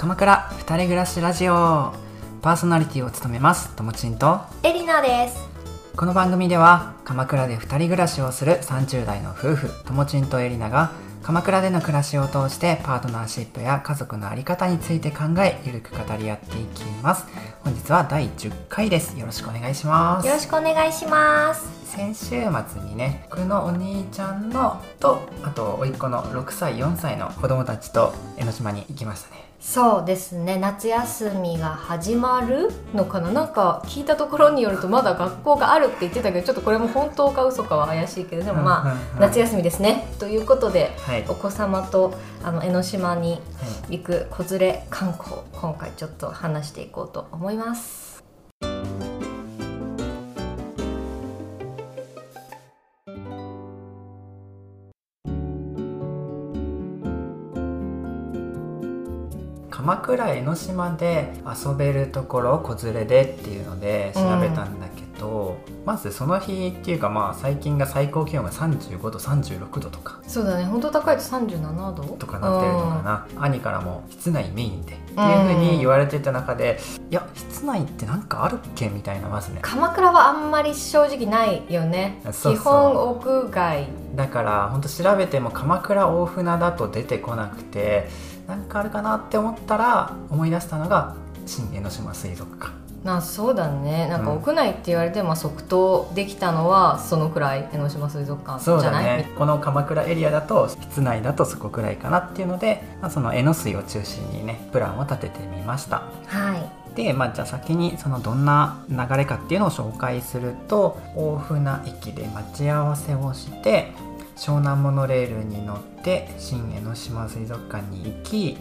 鎌倉二人暮らしラジオ。パーソナリティを務めますともちんと。エリナです。この番組では鎌倉で二人暮らしをする30代の夫婦ともちんとエリナが鎌倉での暮らしを通してパートナーシップや家族の在り方について考えゆるく語り合っていきます。本日は第10回です。よろしくお願いします。よろしくお願いします。先週末にね僕のお兄ちゃんのとあと甥っ子の6歳4歳の子供たちと江ノ島に行きましたねそうですね。夏休みが始まるのかな。なんか聞いたところによるとまだ学校があるって言ってたけどちょっとこれも本当か嘘かは怪しいけどでもまあ、夏休みですね。ということで、はい、お子様とあの江ノ島に行く子連れ観光今回ちょっと話していこうと思います。鎌倉江ノ島で遊べるところ子連れでっていうので調べたんだけど、うん、まずその日っていうかまあ最近が最高気温が35度36度とか。そうだね。本当高いと37度？とかなってるのかな、うん、兄からも室内メインでっていうふうに言われてた中で、うん、いや室内って何かあるっけ？みたいなまずね。鎌倉はあんまり正直ないよね。基本屋外。だから本当調べても鎌倉大船だと出てこなくて何かあるかなって思ったら思い出したのが新江ノ島水族館。なそうだね。なんか屋内って言われても即答できたのはそのくらい江ノ島水族館じゃない、ね、この鎌倉エリアだと室内だとそこくらいかなっていうので、まあ、その江ノ水を中心にねプランを立ててみました。はい。で、まあ、じゃあ先にそのどんな流れかっていうのを紹介すると大船駅で待ち合わせをして湘南モノレールに乗って新江ノ島水族館に行き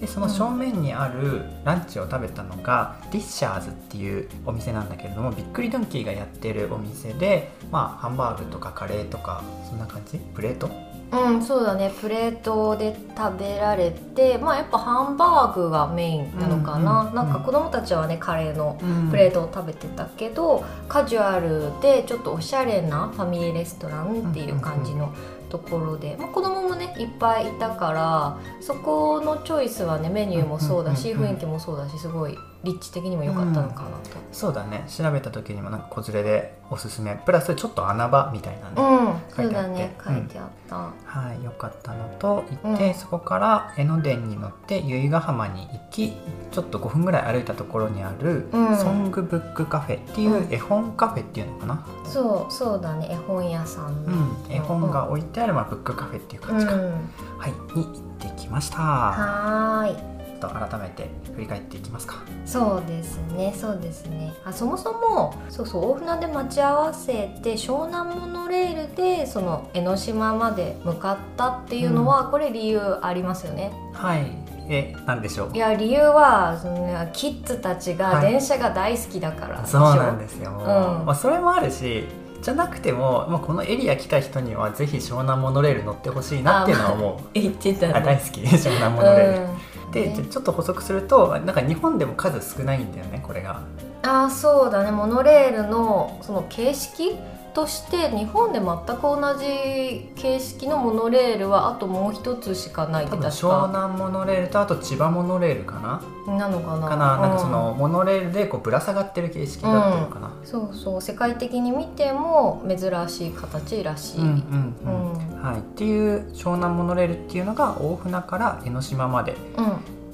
でその正面にあるランチを食べたのが、ディッシャーズっていうお店なんだけれどもびっくりドンキーがやってるお店でまあハンバーグとかカレーとかそんな感じ？プレート？うんそうだね。プレートで食べられてまあやっぱハンバーグがメインなのかな、うんうん、なんか子供たちはねカレーのプレートを食べてたけど、うん、カジュアルでちょっとおしゃれなファミリーレストランっていう感じのところで、まあ、子供もねいっぱいいたからそこのチョイスはねメニューもそうだし、雰囲気もそうだしすごい立地的にも良かったのかなと、うん、そうだね。調べた時にもなんか子連れでおすすめ。プラスちょっと穴場みたいなね、うん、書いてあって、ね、書いてあった、うん、はいよかったのと行って、そこから江ノ電に乗って由比ヶ浜に行きちょっと5分ぐらい歩いたところにある、ソングブックカフェっていう絵本カフェっていうのかな、そうそうだね。絵本屋さん、うん、絵本が置いてある、まあ、ブックカフェっていう感じか、はいに行ってきました。はいと改めて振り返っていきますか。そうですね。そうですね。あそもそもそうそう大船で待ち合わせて湘南モノレールでその江ノ島まで向かったっていうのは、うん、これ理由ありますよね。はい。えなんでしょう？いや理由はそのキッズたちが電車が大好きだから、はい、そうなんですよ、うん。まあ、それもあるしじゃなくても、まあ、このエリア来た人にはぜひ湘南モノレール乗ってほしいなっていうのはもう、言ってた、ね、大好き。湘南モノレール、うんで、ね、ちょっと補足するとなんか日本でも数少ないんだよねこれが。あそうだねモノレールのその形式として日本で全く同じ形式のモノレールはあともう一つしかないって確か。湘南モノレールとあと千葉モノレールかな？なのかな？かな,、なんかそのモノレールでこうぶら下がってる形式だったのかな、うん、そうそう。世界的に見ても珍しい形らしい、うんうんうん。はい、っていう湘南モノレールっていうのが大船から江ノ島まで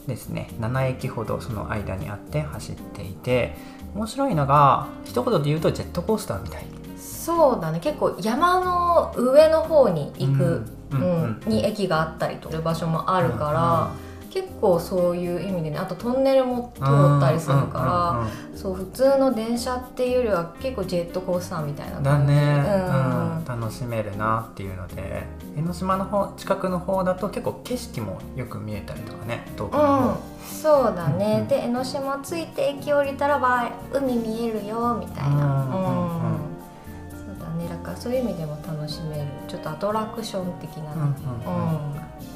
ですね、うん、7駅ほどその間にあって走っていて面白いのが一言で言うとジェットコースターみたいそうだね。結構山の上の方に行く、うん。に駅があったりという場所もあるから、結構そういう意味でねあとトンネルも通ったりするから、そう普通の電車っていうよりは結構ジェットコースターみたいな感じ。だね、うん。楽しめるなっていうので江ノ島の方近くの方だと結構景色もよく見えたりとかね遠くの方、うん、そうだね、うんうん、で江ノ島着いて駅降りたらば海見えるよみたいな、うんかそういう意味でも楽しめるちょっとアトラクション的なね、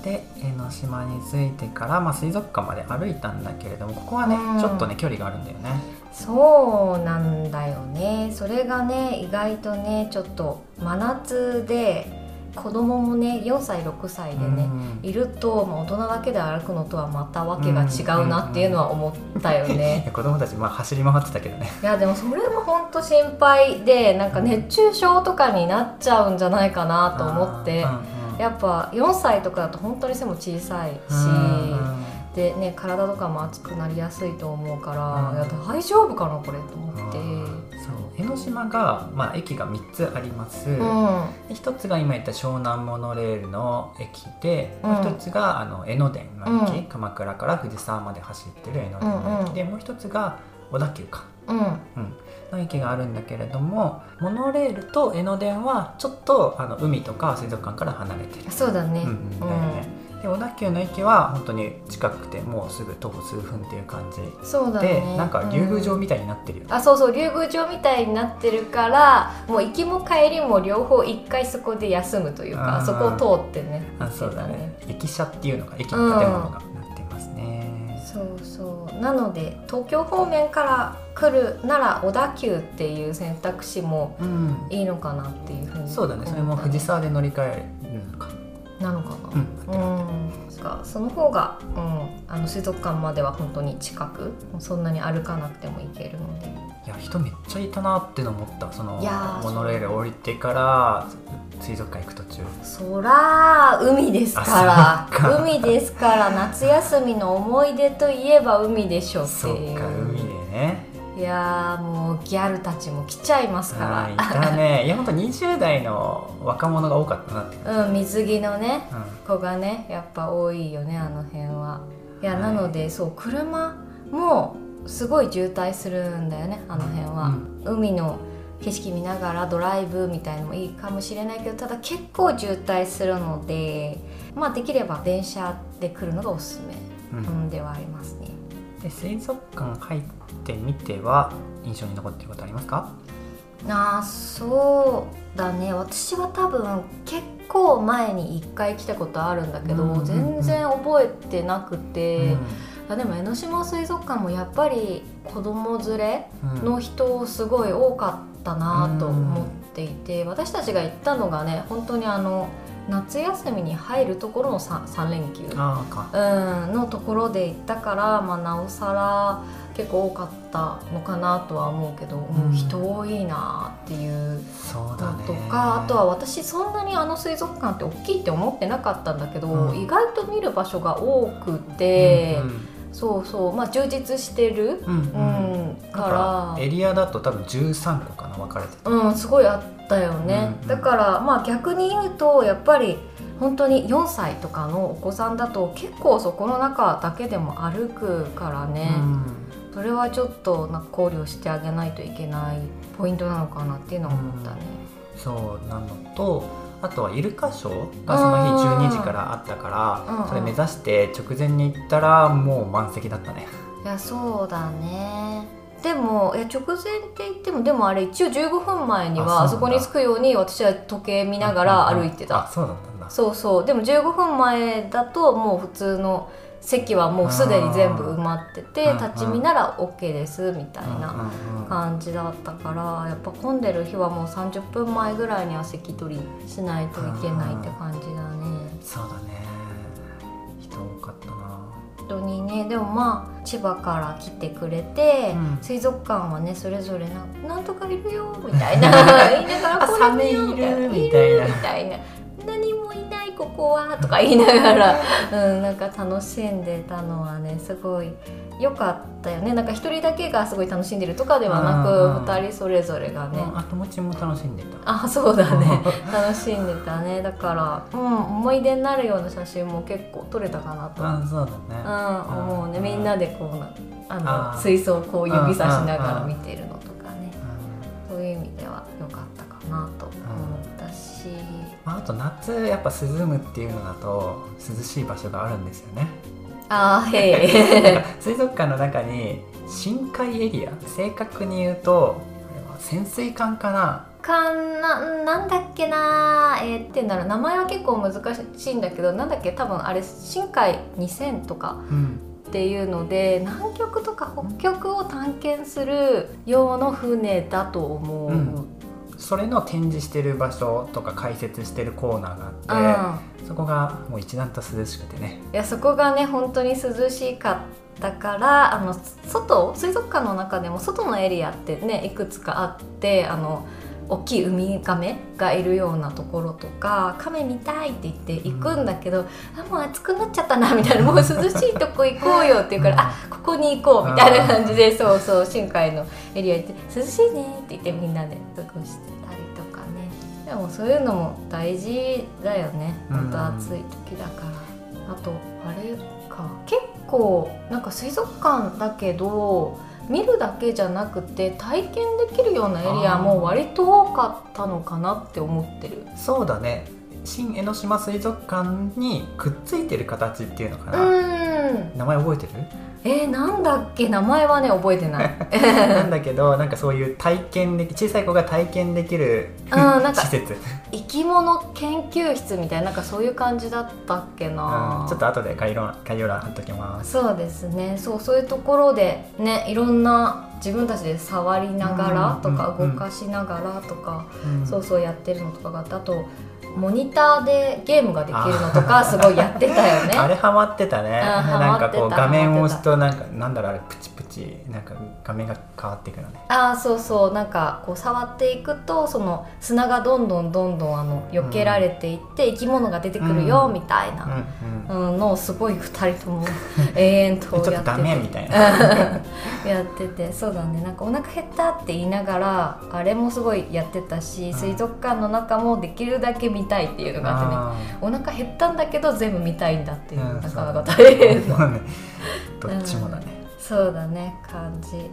で江ノ島に着いてから、まあ、水族館まで歩いたんだけれどもここはね、うん、ちょっとね距離があるんだよね。そうなんだよね。それがね意外とねちょっと真夏で子供もね4歳6歳でね、うん。いると、まあ、大人だけで歩くのとはまたわけが違うなっていうのは思ったよいね。や 子供たちまあ走り回ってたけどね。いやでもそれも本当心配でなんか熱中症とかになっちゃうんじゃないかなと思って。うんうんやっぱ4歳とかだと本当に背も小さいし。うんでね体とかも熱くなりやすいと思うからうん。大丈夫かなこれと思って。そう江ノ島が、まあ、駅が3つあります、うん。で一つが今言った湘南モノレールの駅で、うん。もう一つがあの江ノ電の駅、うん。鎌倉から藤沢まで走ってる江ノ電の駅で、もう一つが小田急か、うん。うん、の駅があるんだけれどもモノレールと江ノ電はちょっとあの海とか水族館から離れてる、そうだね。うんうん。だよねで小田急の駅は本当に近くてもうすぐ徒歩数分っていう感じそうだで、ね。なんか竜宮城うんみたいになってるよ。ね、あそうそう竜宮城みたいになってるからもう行きも帰りも両方一回そこで休むというかそこを通ってねあそうだね。駅舎っていうのが駅の建物がなってますね、そうそう。なので東京方面から来るなら小田急っていう選択肢もうん。いいのかなっていうふうにそうだね。それも藤沢で乗り換えるのかな？うん。なうん、かその方が、うん、あの水族館までは本当に近くそんなに歩かなくても行けるので。いや人めっちゃいたなっての思った。そのモノレール降りてから水族館行く途中。そら海ですから。か。海ですから。夏休みの思い出といえば海でしょってそっいうか海でねいやーもうギャルたちも来ちゃいますかあーいたね。いやほんと20代の若者が多かったなって、らうん水着のねう子がねやっぱ多いよねあの辺は。いや、はい。なのでそう車もすごい渋滞するんだよねあの辺は、海の景色見ながらドライブみたいのもいいかもしれないけどただ結構渋滞するのでまあできれば電車で来るのがおすすめ、ん。うん、ではありますね。で水族館入ってみては印象に残っていることありますか？あーそうだね。私は多分結構前に1回来たことあるんだけど、うんうんうん全然覚えてなくて、うん。あでも江ノ島水族館もやっぱり子供連れうん。の人すごい多かったなと思っていて、私たちが行ったのがね本当にあの夏休みに入るところの 3, 3連休、うん、のところで行ったから、まあ、なおさら結構多かったのかなとは思うけど、うん。うん人多いなっていうそうだね。のとかあとは私そんなにあの水族館って大きいって思ってなかったんだけど、うん。意外と見る場所が多くて、うんそうそうまあ充実してる、うんうん。うんかエリアだと多分13個かな分かれてうん、すごいあったよね、うんうん。だからまあ逆に言うとやっぱり本当に4歳とかのお子さんだと結構そこの中だけでも歩くからね、それはちょっとなんか考慮してあげないといけないポイントなのかなっていうのは思ったね。うんそうなのとあとはイルカショーがその日うん12時からあったから、それ目指して直前に行ったらもう満席だったね。いやそうだね。でもいや直前って言ってもでもあれ一応15分前にはああそこに着くように私は時計見ながら歩いてた、あそうだったんだ。そうそう。でも15分前だともう普通の席はもうすでに全部埋まってて立ち見なら OK ですみたいな感じだったからやっぱ混んでる日はもう30分前ぐらいには席取りしないといけないって感じだね。そうだね。人多かったな。本当にね。でもまあ千葉から来てくれて、うん。水族館はねそれぞれな「なんとかいるよ」みたいな。言 いながら「あこれいるみみたいな。みたいな「何もいないここは」とか言いながら、うん、なんか楽しんでたのはねすごい良かったよね。なんか一人だけがすごい楽しんでるとかではなく二人それぞれがね。うんあともちも楽しんでた。あそうだね。楽しんでたね。だから、うん、思い出になるような写真も結構撮れたかなと。あそうだね。うん、思うね。うん。みんなでこうなあの水槽をこう指さしながら見てるのとかね。うん。そういう意味では良かったかなと思ったし、まあ、あと夏やっぱ涼むっていうのだと涼しい場所があるんですよね。あーへえ 水族館の中に深海エリア。正確に言うと潜水艦かな。かななんだっけなえー、っていうんだろう。名前は結構難しいんだけどなんだっけ？多分あれ深海2000とかうん。っていうので南極とか北極を探検する用の船だと思う、うんそそれの展示してる場所とか解説してるコーナーがあって、そこがもう一段と涼しくてね。いやそこがね本当に涼しかったからあの外水族館の中でも外のエリアってねいくつかあってあの大きいウミガメがいるようなところとか亀見たいって言って行くんだけど、あもう暑くなっちゃったなみたいなもう涼しいとこ行こうよって言うから、あここに行こうみたいな感じでそうそう深海のエリア行って涼しいねって言ってみんなで過ごしてたりとかね。でもそういうのも大事だよね。本当暑い時だから、あとあれか。結構なんか水族館だけど見るだけじゃなくて体験できるようなエリアも割と多かったのかなって思ってる。そうだね。新江ノ島水族館にくっついてる形っていうのかうな、ん。名前覚えてる？えー、なんだっけ？名前はね覚えてない。なんだけどなんかそういう体験でき小さい子が体験できるうんなんか施設、生き物研究室みたいななんかそういう感じだったっけな、うん、ちょっと後で概要欄概要欄貼っときます。そうですね。そうそういうところでねいろんな自分たちで触りながらとかうん動かしながらとか、うん。そうそうやってるのとかがあってあとモニターでゲームができるのとかすごいやってたよね。あれハマってたね。あハなんかこう画面を押すハとなんかなんだろうあれプチプチなんか画面が変わっていくのね。ああそうそう。なんかこう触っていくとその砂がどんどんどんどんあの避けられていって、生き物が出てくるようん。みたいな、うんうん。うん、のをすごい2人とも永遠とやって。て やってて。そうだね。なんかお腹減ったって言いながらあれもすごいやってたし、うん。水族館の中もできるだけ見たいっていうのがあってね。あお腹減ったんだけど全部見たいんだっていう、うんなかなか大変なーねどっちもだね、そうだね感じ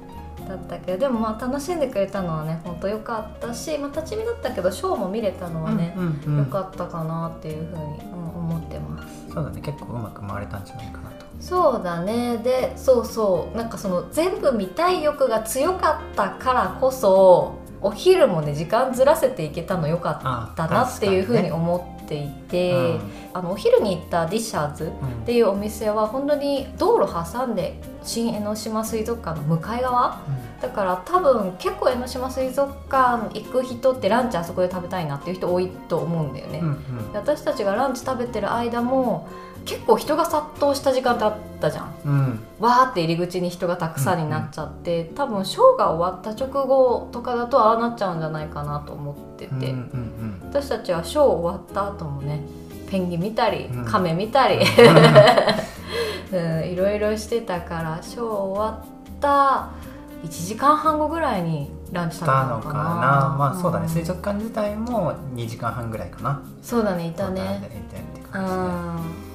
だったけど。でもまあ楽しんでくれたのはねほんとよかったし、まあ、立ち見だったけどショーも見れたのはね、うんうんうん。よかったかなっていうふうに、うん思ってます。そうだね。結構うまく回れたんじゃないかなと。そうだね。でそうそう。なんかその全部見たい欲が強かったからこそお昼もね時間ずらせていけたのよかっあたなっていうふうに思っていにて、ねあのお昼に行ったディッシャーズうん。っていうお店は本当に道路挟んで新江ノ島水族館の向かい側？だから多分結構江ノ島水族館行く人ってランチあそこで食べたいなっていう人多いと思うんだよね、うんうん。で私たちがランチ食べてる間も結構人が殺到した時間ってあったじゃん。うん。わーって入り口に人がたくさんになっちゃって、多分ショーが終わった直後とかだとああなっちゃうんじゃないかなと思ってて、うんうんうん私たちはショー終わった後もねペンギン見たりうん。カメ見たり、うん、いろいろしてたからショー終わった1時間半後ぐらいにランチ食べたのかな。したのかな。まあそうだね、ん。水族館自体も2時間半ぐらいかな。そうだねいたね。でいてってうん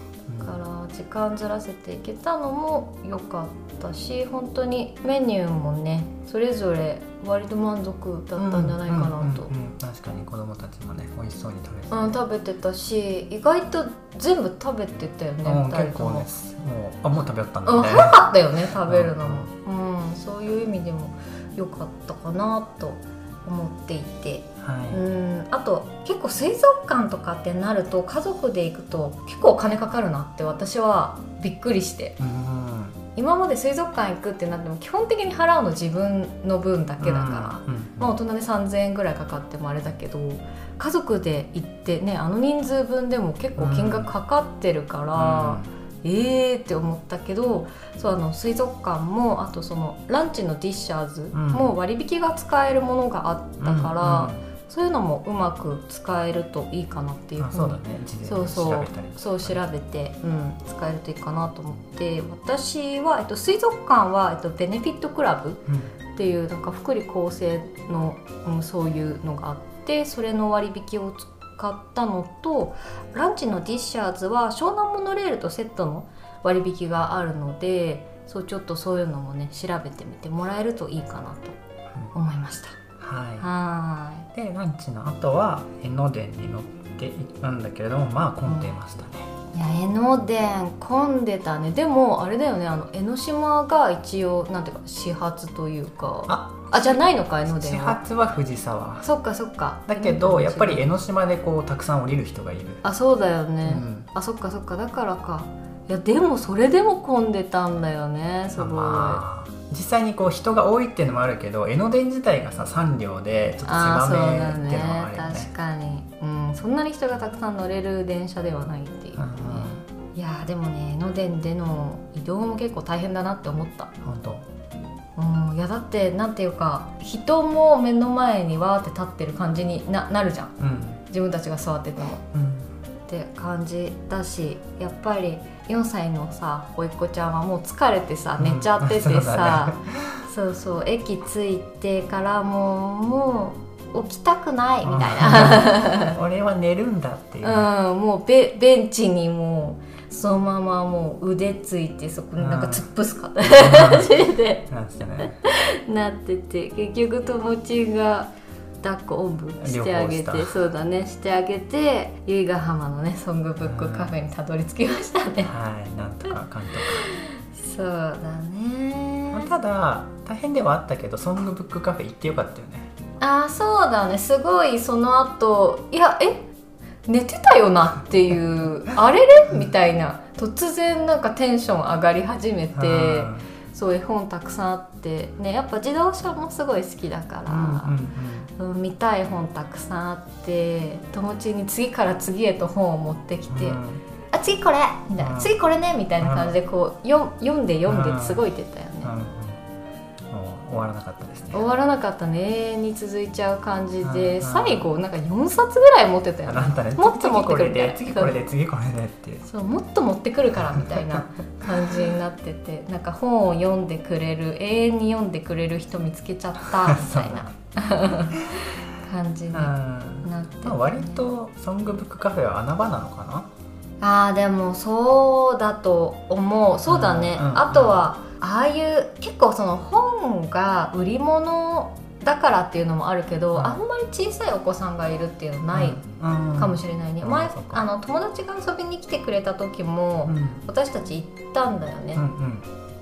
時間ずらせていけたのも良かったし本当にメニューもねそれぞれ割と満足だったんじゃないかなと、うんうんうんうん確かに子供たちもね美味しそうに食べてた。うん、食べてたし意外と全部食べてたよねうん結構ねもうあもう食べよったんうん、だね早かったよね食べるのも、うんそういう意味でも良かったかなと思っていて、はい、うん。あと結構水族館とかってなると家族で行くと結構お金かかるなって私はびっくりして。うん。今まで水族館行くってなっても基本的に払うの自分の分だけだから、うん。うん。まあ、大人で3,000円ぐらいかかってもあれだけど家族で行ってねあの人数分でも結構金額かかってるから、えーって思ったけどそうあの水族館もあとそのランチのディッシャーズも割引が使えるものがあったから、そういうのもうまく使えるといいかなっていうふうにあそうそうそう。そう調べて、うん、使えるといいかなと思って。私は、えっと、水族館は、えっと、ベネフィットクラブうん。っていうなんか福利厚生の、うん、そういうのがあってそれの割引を使ったのとランチのディッシャーズは湘南モノレールとセットの割引があるのでそうちょっとそういうのもね調べてみてもらえるといいかなと思いました。ははい。でランチの後は江ノ電に乗って行ったんだけれどもまあ混んでいましたね、いや江ノ電混んでたね。でもあれだよね。あの江ノ島が一応なんていうか始発というか。ああじゃないのか江ノ始電は。発は藤沢。そっかそっか。だけどやっぱり江ノノ島でこうたくさん降りる人がいる、あそうだようね、ん、あそっかそっか。だからか。いやでもそれでも混んでたんだよねすごい、まあ実際にこう人が多いっていうのもあるけど江ノ電自体がさ3両でちょっとあ狭めっていうのもあね。るよね。確かに、うん、そんなに人がたくさん乗れる電車ではないっていうね、いやーでもね江ノ電での移動も結構大変だなって思った。本当。うん。いやだってなんていうか人も目の前にわーって立ってる感じにななるじゃん。うん。自分たちが座ってても。うんって感じだしやっぱり4歳のさおいっ子ちゃんはもう疲れてさうん。寝ちゃっててそうださ、ね。そうそう駅着いてからもうもう起きたくないみたいな、俺は寝るんだっていう、うん、もうベベンチにもうそのままもう腕ついてそこになんか突っ伏すかって 感じでなってて結局友達が抱っこおんぶしてあげてそうだねしてあげて由比ヶ浜のねソングブックカフェにたどり着きましたね、はいなんとかかんとそうだか、ね。まあただ大変ではあったけどソングブックカフェ行ってよかったよね。あーそうだね。すごいその後いやえ？寝てたよなっていうあれれ？みたいな。突然なんかテンション上がり始めてうんそう絵本たくさんあってねやっぱ自動車もすごい好きだから、うんうん見たい本たくさんあって友達に次から次へと本を持ってきて「うんうんあ次これ!」みたいな、うん次これね!」みたいな感じでこうよ読んで読んですごい言ってたよね、終わらなかったですね。終わらなかったね。永遠に続いちゃう感じで、うん最後なんか4冊ぐらい持ってたよね。あなんだね。もっと持ってくるみ次これで。次これで。ってそうもっと持ってくるからみたいな 感じになってて。なんか本を読んでくれる永遠に読んでくれる人見つけちゃった みたいな。感じにうんなってて、まあ、割とソングブックカフェは穴場なのかな？あーでもそうだと思う。そうだね、うんうん。あとはああいう結構その本が売り物だからっていうのもあるけど、うん。あんまり小さいお子さんがいるっていうのないかもしれないね、うん。うかあの友達が遊びに来てくれた時も、うん私たち行ったんだよね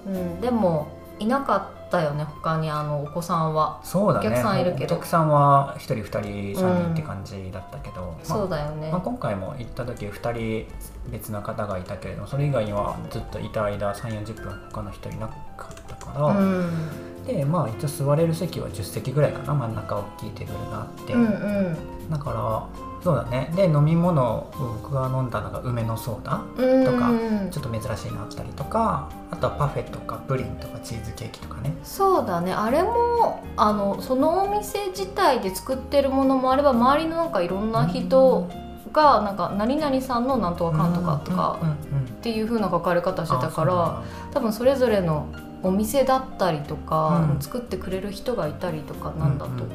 うん、でもいなかったよね他にあのお子さんは、そうだね。お客さんいるけど。お客さんは1人2人3人って感じだったけど、まあそうだよね、まあ、今回も行った時2人別な方がいたけれどもそれ以外にはずっといた間3 4 0分他の人いなかったから、うん、でまあ一応座れる席は10席ぐらいかな。真ん中大きいテーブルがあって、うんうん。だからそうだね。で飲み物を僕が飲んだのが梅のソーダうん。とかちょっと珍しいのあったりとかあとはパフェとかプリンとかチーズケーキとかね。そうだね。あれもあのそのお店自体で作ってるものもあれば周りのなんかいろんな人がなんか何々さんのなんとかかんとかとかうんうんうんっていう風な書かれ方してたかあら多分それぞれのお店だったりとか、うん。作ってくれる人がいたりとかなんだとうんうん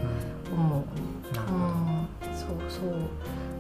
思う。うん。なるほどう。ん、そう。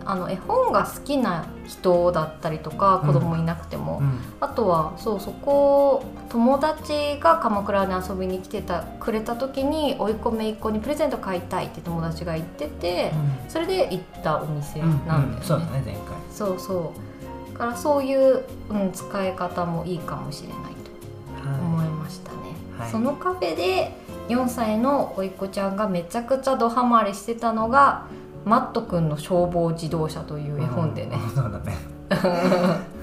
あの絵本が好きな人だったりとか子供いなくても、うん。あとはそうそこ友達が鎌倉に遊びに来てたくれた時に甥っ子姪っ子にプレゼント買いたいって友達が言ってて、それで行ったお店うんなんだよね。うそうだね前回。そうそう。だからそういう、うん、使い方もいいかもしれないと思いましたね、はい。そのカフェで4歳の甥っ子ちゃんがめちゃくちゃドハマりしてたのが「マットくんの消防自動車」という絵本でね、うんそうだね。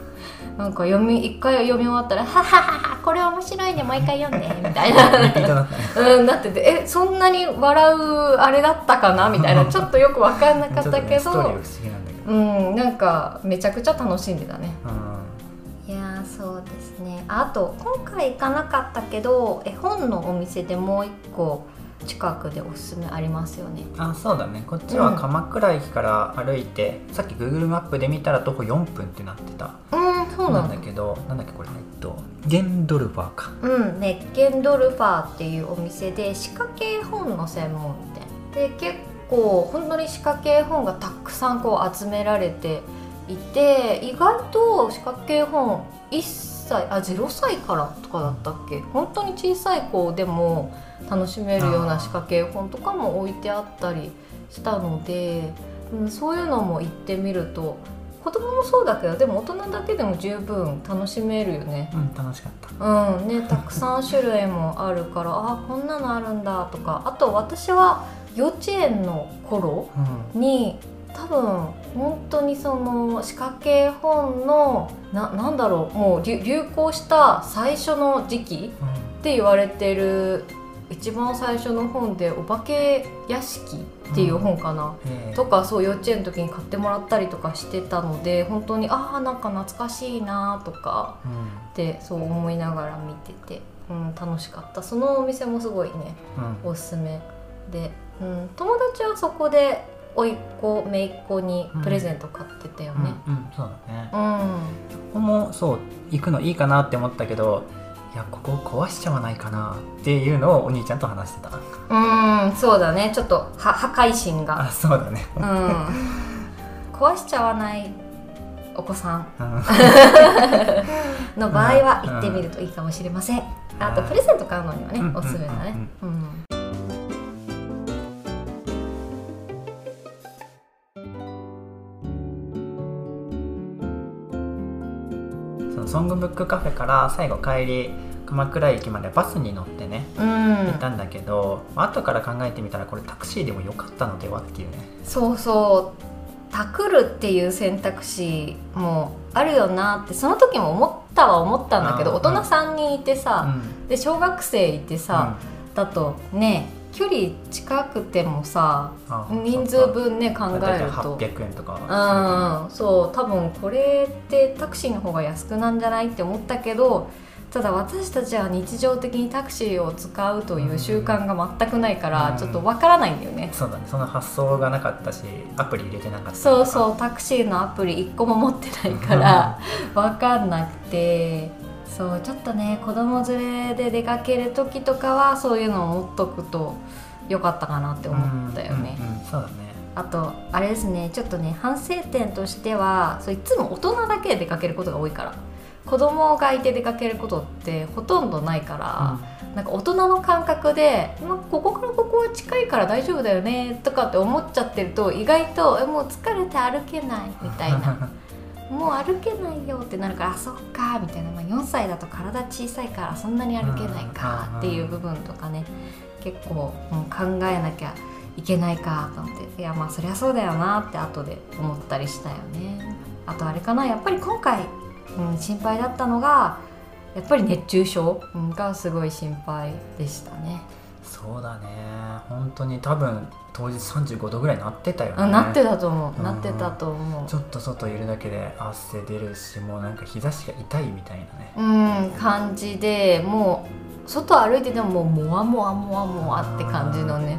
なんか読み一回読み終わったら「ははははこれ面白いねもう一回読んで」みたいな。うんなってて「えそんなに笑うあれだったかな?」みたいな。ちょっとよく分かんなかったけど、ストーリーは不思議なんだけど。うんなんかめちゃくちゃ楽しんでたね。うん。いやーそうですね。あと今回行かなかったけど絵本のお店でもう一個近くでおすすめありますよね。あそうだね。こっちは鎌倉駅から歩いて、さっき Google マップで見たら徒歩4分ってなってた。うんそうなんだ。だけどなんだっけこれえっとゲンドルファーか。うん熱ンドルファーっていうお店で仕掛け絵本の専門店。で結構本当に仕掛け絵本がたくさんこう集められていて意外と仕掛け絵本1歳あ0歳からとかだったっけ？本当に小さい子でも楽しめるような仕掛け絵本とかも置いてあったりしたので、うん、そういうのも行ってみると子供もそうだけどでも大人だけでも十分楽しめるよね。うん楽しかった。うんね、たくさん種類もあるから あこんなのあるんだとか。あと私は幼稚園の頃うん。に多分本当にその仕掛け絵本のななんだろうもう流流行した最初の時期って言われてる一番最初の本で「お化け屋敷」っていう本かな、えーとかそう幼稚園の時に買ってもらったりとかしてたので本当にああなんか懐かしいなとかうん。ってそう思いながら見てて、うん、楽しかった。そのお店もすごいねうん。おすすめで、うん、友達はそこで甥っ子姪っ子にプレゼント買ってたよね。うんうんそうだね。うん、ここもそう行くのいいかなって思ったけどいやここ壊しちゃわないかなっていうのをお兄ちゃんと話してた。うん、そうだね。ちょっとは破壊心が。あそうだね。うん。壊しちゃわないお子さん。うん。の場合は行ってみるといいかもしれません、あとプレゼント買うのにはね、うん。おすすめだね。うんソングブックカフェから最後帰り鎌倉駅までバスに乗ってねうん。行ったんだけど、後から考えてみたらこれタクシーでもよかったのではっていうね。そうそう。タクるっていう選択肢もあるよなってその時も思ったは思ったんだけどうん大人3人いてさ、うん。で小学生いてさ、だとね距離近くてもさあ人数分ね考えると。800円とか。うんそう多分これってタクシーの方が安くなんじゃないって思ったけどただ私たちは日常的にタクシーを使うという習慣が全くないからうん。ちょっとわからないんだよね、そうだね。その発想がなかったしアプリ入れてなかったそううそうタクシーのアプリ1個も持ってないからわかんなくてそうちょっとね子供連れで出かける時とかはそういうのを持っとくとよかったかなって思ったよね。うんうんうんそうだね。あとあれですねちょっとね反省点としてはそういつも大人だけで出かけることが多いから。子供がいて出かけることってほとんどないから、なんか大人の感覚で、まあ、ここからここは近いから大丈夫だよねとかって思っちゃってると意外とえもう疲れて歩けないみたいな もう歩けないよってなるからあそっかみたいな、まあ、4歳だと体小さいからそんなに歩けないかっていう部分とかね。結構、うん考えなきゃいけないかと思って。いやまあそりゃそうだよなって後で思ったりしたよね。あとあれかなやっぱり今回、うん、心配だったのがやっぱり熱中症うんがすごい心配でしたねそうだね。本当に多分当日35度ぐらいなってたよね。あなってたと思う。うんなってたと思う。ちょっと外いるだけで汗出るしもうなんか日差しが痛いみたいなね。うん感じでもう外歩いててももうもわもわもわもわって感じのね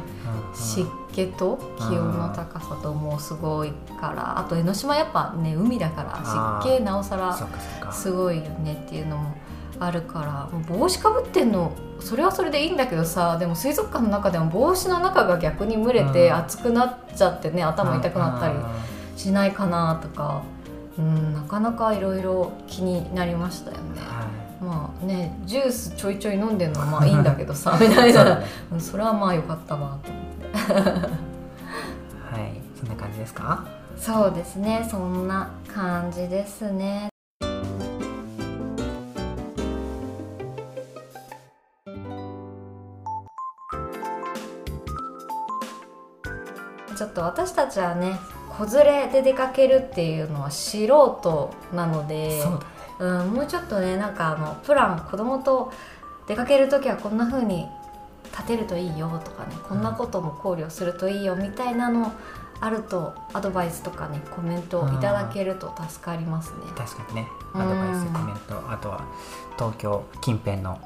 湿気と気温の高さともうすごいからあと江ノ島やっぱね海だから湿気なおさらすごいよねっていうのもあるから帽子かぶってんのそれはそれでいいんだけどさでも水族館の中でも帽子の中が逆に蒸れてうん。熱くなっちゃってね頭痛くなったりしないかなとか、うん、なかなかいろいろ気になりましたよね。はまあねジュースちょいちょい飲んでるのはまあ いいんだけどさみたいな。それはまあよかったわと思って。はい。そんな感じですか？そうですねそんな感じですねと私たちはね子連れで出かけるっていうのは素人なのでそうだね。うん、もうちょっとねなんかあのプラン子供と出かける時はこんな風に立てるといいよとかねこんなことも考慮するといいよみたいなのあるとアドバイスとかねコメントいただけると助かりますね。確かにね。うんアドバイスコメントあとは東京近辺の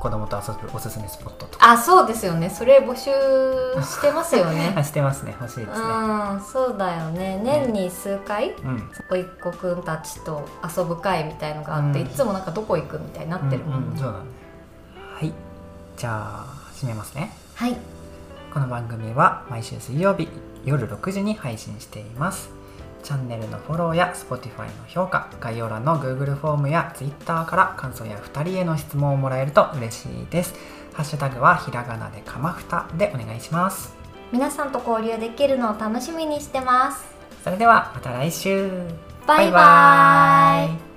子供と遊ぶおすすめスポットとか。あそうですよね。それ募集してますよね。あ してますね。欲しいですね。うんそうだよね。年に数回うん。おいっ子くんたちと遊ぶ会みたいのがあって、うん。いつもなんかどこ行くみたいになってるもんね。うんうんそうだ。ねはい。じゃあ締めますね。はい。この番組は毎週水曜日夜6時に配信していますチャンネルのフォローや Spotify の評価概要欄の Google フォームや Twitter から感想や2人への質問をもらえると嬉しいです。ハッシュタグはひらがなでかまふたでお願いします。皆さんと交流できるのを楽しみにしてます。それではまた来週。バイバーイ